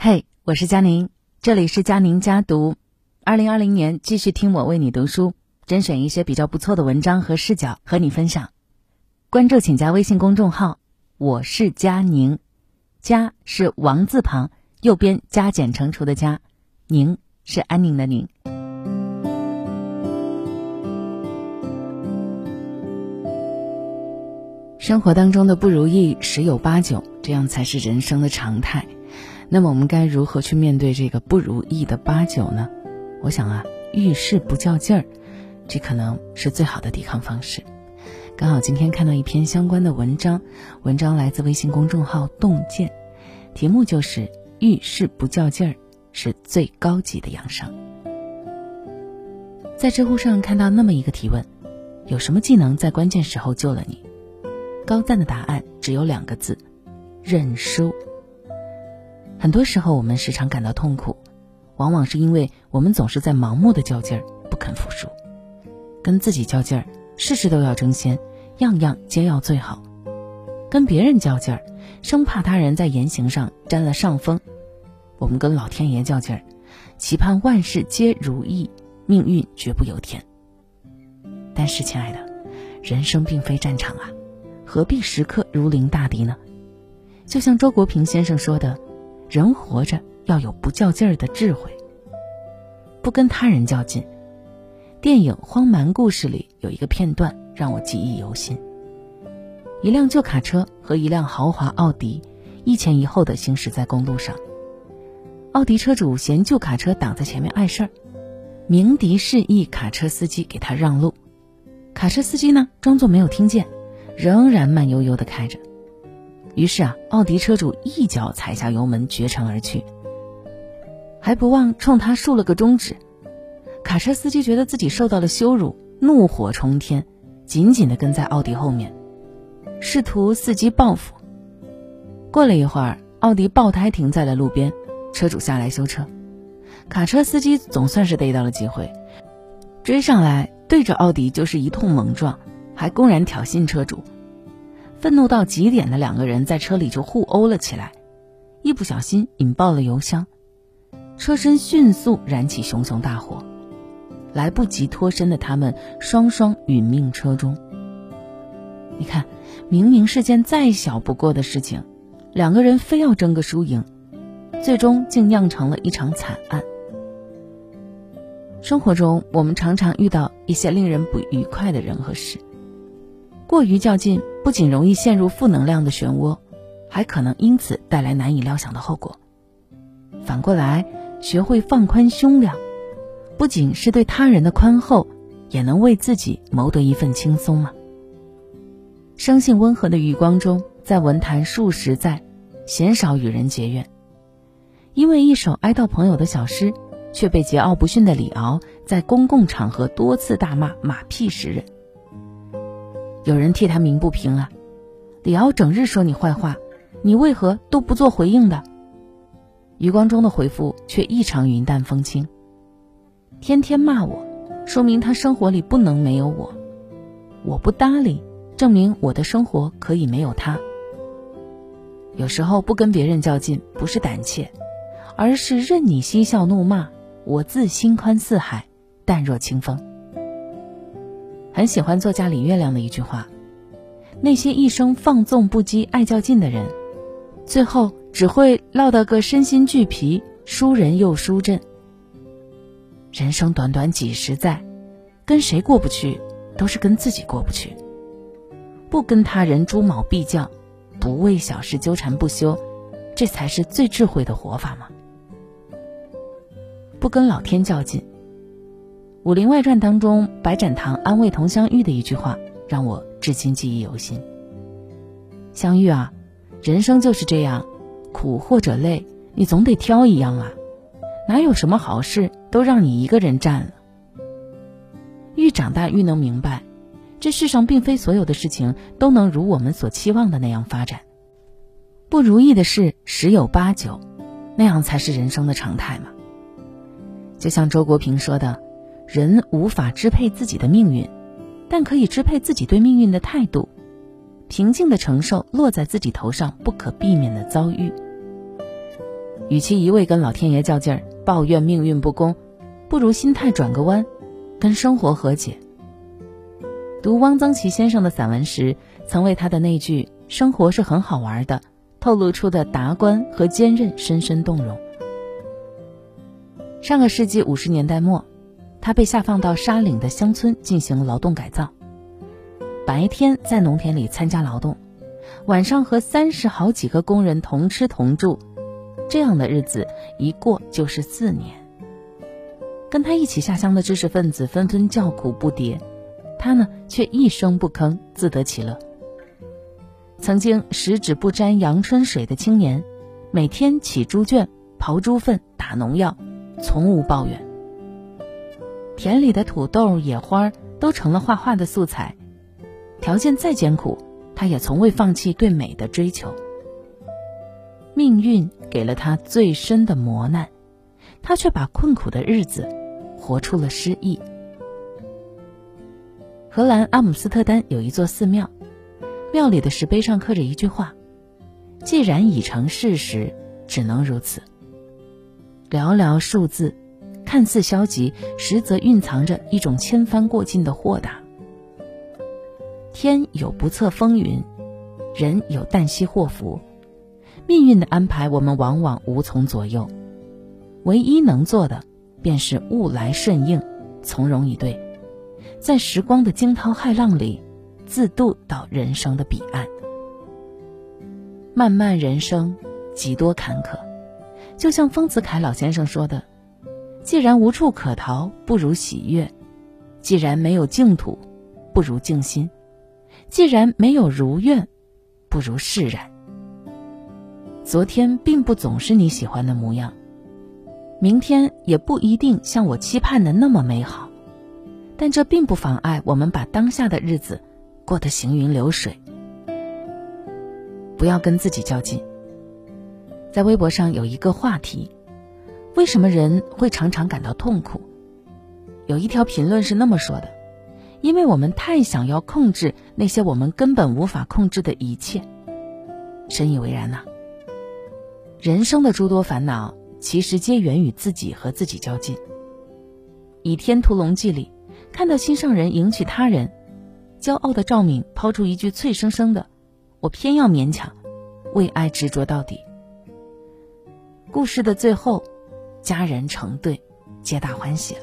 嘿，我是佳宁，这里是佳宁家读。二零二零年，继续听我为你读书，甄选一些比较不错的文章和视角和你分享。关注请加微信公众号，我是佳宁，佳是王字旁，右边加减乘除的加，宁是安宁的宁。生活当中的不如意十有八九，这样才是人生的常态。那么我们该如何去面对这个不如意的八九呢？我想啊，遇事不较劲儿，这可能是最好的抵抗方式。刚好今天看到一篇相关的文章，文章来自微信公众号“洞见”，题目就是“遇事不较劲儿是最高级的养生”。在知乎上看到那么一个提问：有什么技能在关键时候救了你？高赞的答案只有两个字：认输。很多时候，我们时常感到痛苦，往往是因为我们总是在盲目的较劲儿，不肯服输，跟自己较劲儿，事事都要争先，样样皆要最好；跟别人较劲儿，生怕他人在言行上占了上风。我们跟老天爷较劲儿，期盼万事皆如意，命运绝不由天。但是，亲爱的，人生并非战场啊。何必时刻如临大敌呢？就像周国平先生说的：“人活着要有不较劲儿的智慧，不跟他人较劲。”电影《荒蛮故事》里有一个片段让我记忆犹新：一辆旧卡车和一辆豪华奥迪一前一后的行驶在公路上，奥迪车主嫌旧卡车挡在前面碍事儿，鸣笛示意卡车司机给他让路，卡车司机呢装作没有听见。仍然慢悠悠地开着，于是啊，奥迪车主一脚踩下油门，绝尘而去，还不忘冲他竖了个中指。卡车司机觉得自己受到了羞辱，怒火冲天，紧紧地跟在奥迪后面，试图伺机报复。过了一会儿，奥迪爆胎停在了路边，车主下来修车，卡车司机总算是逮到了机会，追上来对着奥迪就是一通猛撞。还公然挑衅车主，愤怒到极点的两个人在车里就互殴了起来，一不小心引爆了油箱，车身迅速燃起熊熊大火，来不及脱身的他们双双殒命车中。你看，明明是件再小不过的事情，两个人非要争个输赢，最终竟酿成了一场惨案。生活中，我们常常遇到一些令人不愉快的人和事。过于较劲，不仅容易陷入负能量的漩涡，还可能因此带来难以料想的后果。反过来，学会放宽胸量，不仅是对他人的宽厚，也能为自己谋得一份轻松嘛。生性温和的余光中，在文坛数十载，鲜少与人结怨，因为一首哀悼朋友的小诗，却被桀骜不驯的李敖在公共场合多次大骂马屁诗人。有人替他鸣不平啊！李敖整日说你坏话，你为何都不做回应的？余光中的回复却异常云淡风轻。天天骂我，说明他生活里不能没有我；我不搭理，证明我的生活可以没有他。有时候不跟别人较劲，不是胆怯，而是任你嬉笑怒骂，我自心宽似海，淡若清风。很喜欢作家李月亮的一句话：“那些一生放纵不羁、爱较劲的人，最后只会落得个身心俱疲、输人又输阵。人生短短几十载，跟谁过不去，都是跟自己过不去。不跟他人猪毛必较，不为小事纠缠不休，这才是最智慧的活法嘛。不跟老天较劲。”《武林外传》当中，白展堂安慰佟湘玉的一句话，让我至今记忆犹新。湘玉啊，人生就是这样，苦或者累，你总得挑一样啊，哪有什么好事都让你一个人占了？愈长大愈能明白，这世上并非所有的事情都能如我们所期望的那样发展，不如意的事十有八九，那样才是人生的常态嘛。就像周国平说的。人无法支配自己的命运，但可以支配自己对命运的态度，平静的承受落在自己头上不可避免的遭遇。与其一味跟老天爷较劲儿，抱怨命运不公，不如心态转个弯，跟生活和解。读汪曾祺先生的散文时，曾为他的那句“生活是很好玩的”透露出的达观和坚韧深深动容。上个世纪五十年代末，他被下放到沙岭的乡村进行劳动改造，白天在农田里参加劳动，晚上和三十好几个工人同吃同住。这样的日子一过就是四年。跟他一起下乡的知识分子纷纷叫苦不迭，他呢却一声不吭，自得其乐。曾经十指不沾阳春水的青年，每天起猪圈、刨猪粪、打农药，从无抱怨。田里的土豆、野花都成了画画的素材，条件再艰苦，他也从未放弃对美的追求。命运给了他最深的磨难，他却把困苦的日子活出了诗意。荷兰阿姆斯特丹有一座寺庙，庙里的石碑上刻着一句话：“既然已成事实，只能如此。”寥寥数字，看似消极，实则蕴藏着一种千帆过尽的豁达。天有不测风云，人有旦夕祸福。命运的安排，我们往往无从左右，唯一能做的，便是物来顺应，从容以对，在时光的惊涛骇浪里，自渡到人生的彼岸。漫漫人生，几多坎坷，就像丰子恺老先生说的：“既然无处可逃，不如喜悦；既然没有净土，不如静心；既然没有如愿，不如释然。”昨天并不总是你喜欢的模样，明天也不一定像我期盼的那么美好，但这并不妨碍我们把当下的日子过得行云流水。不要跟自己较劲。在微博上有一个话题：为什么人会常常感到痛苦？有一条评论是那么说的：因为我们太想要控制那些我们根本无法控制的一切。深以为然呐。人生的诸多烦恼，其实皆源于自己和自己较劲。《倚天屠龙记》里，看到心上人迎娶他人，骄傲的赵敏抛出一句脆生生的：“我偏要勉强，为爱执着到底。”故事的最后，家人成对，皆大欢喜了。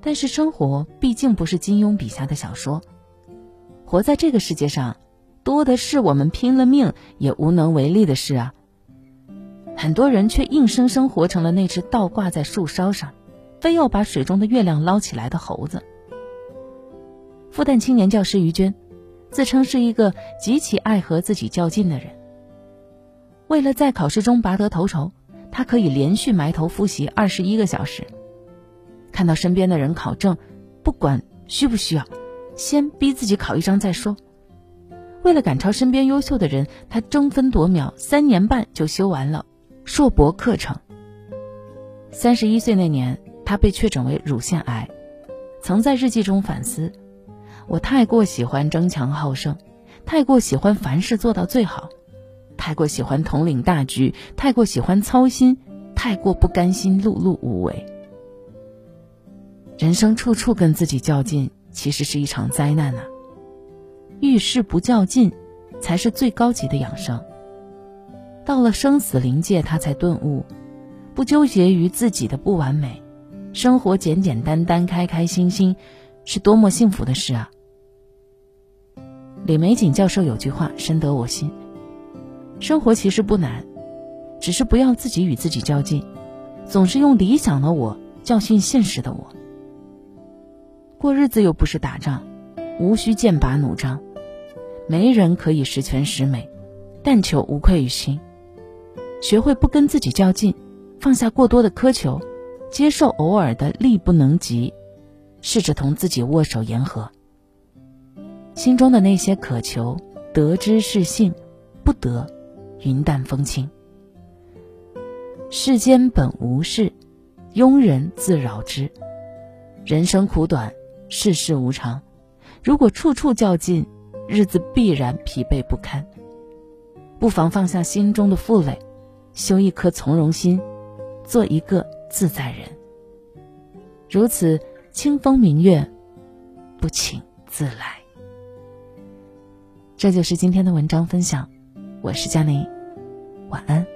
但是生活毕竟不是金庸笔下的小说，活在这个世界上，多的是我们拼了命也无能为力的事啊。很多人却硬生生活成了那只倒挂在树梢上，非要把水中的月亮捞起来的猴子。复旦青年教师于娟，自称是一个极其爱和自己较劲的人。为了在考试中拔得头筹，他可以连续埋头复习二十一个小时。看到身边的人考证，不管需不需要，先逼自己考一张再说。为了赶超身边优秀的人，他争分夺秒，三年半就修完了。硕博课程。三十一岁那年，他被确诊为乳腺癌，曾在日记中反思：我太过喜欢争强好胜，太过喜欢凡事做到最好，太过喜欢统领大局，太过喜欢操心，太过不甘心碌碌无为。人生处处跟自己较劲，其实是一场灾难呐。遇事不较劲，才是最高级的养生。到了生死临界，他才顿悟，不纠结于自己的不完美，生活简简单单、开开心心，是多么幸福的事啊！李玫瑾教授有句话深得我心：生活其实不难，只是不要自己与自己较劲，总是用理想的我教训现实的我。过日子又不是打仗，无需剑拔弩张，没人可以十全十美，但求无愧于心。学会不跟自己较劲，放下过多的苛求，接受偶尔的力不能及，试着同自己握手言和。心中的那些渴求，得之是幸，不得，云淡风轻。世间本无事，庸人自扰之。人生苦短，世事无常，如果处处较劲，日子必然疲惫不堪。不妨放下心中的负累。修一颗从容心，做一个自在人。如此清风明月，不请自来。这就是今天的文章分享，我是佳宁，晚安。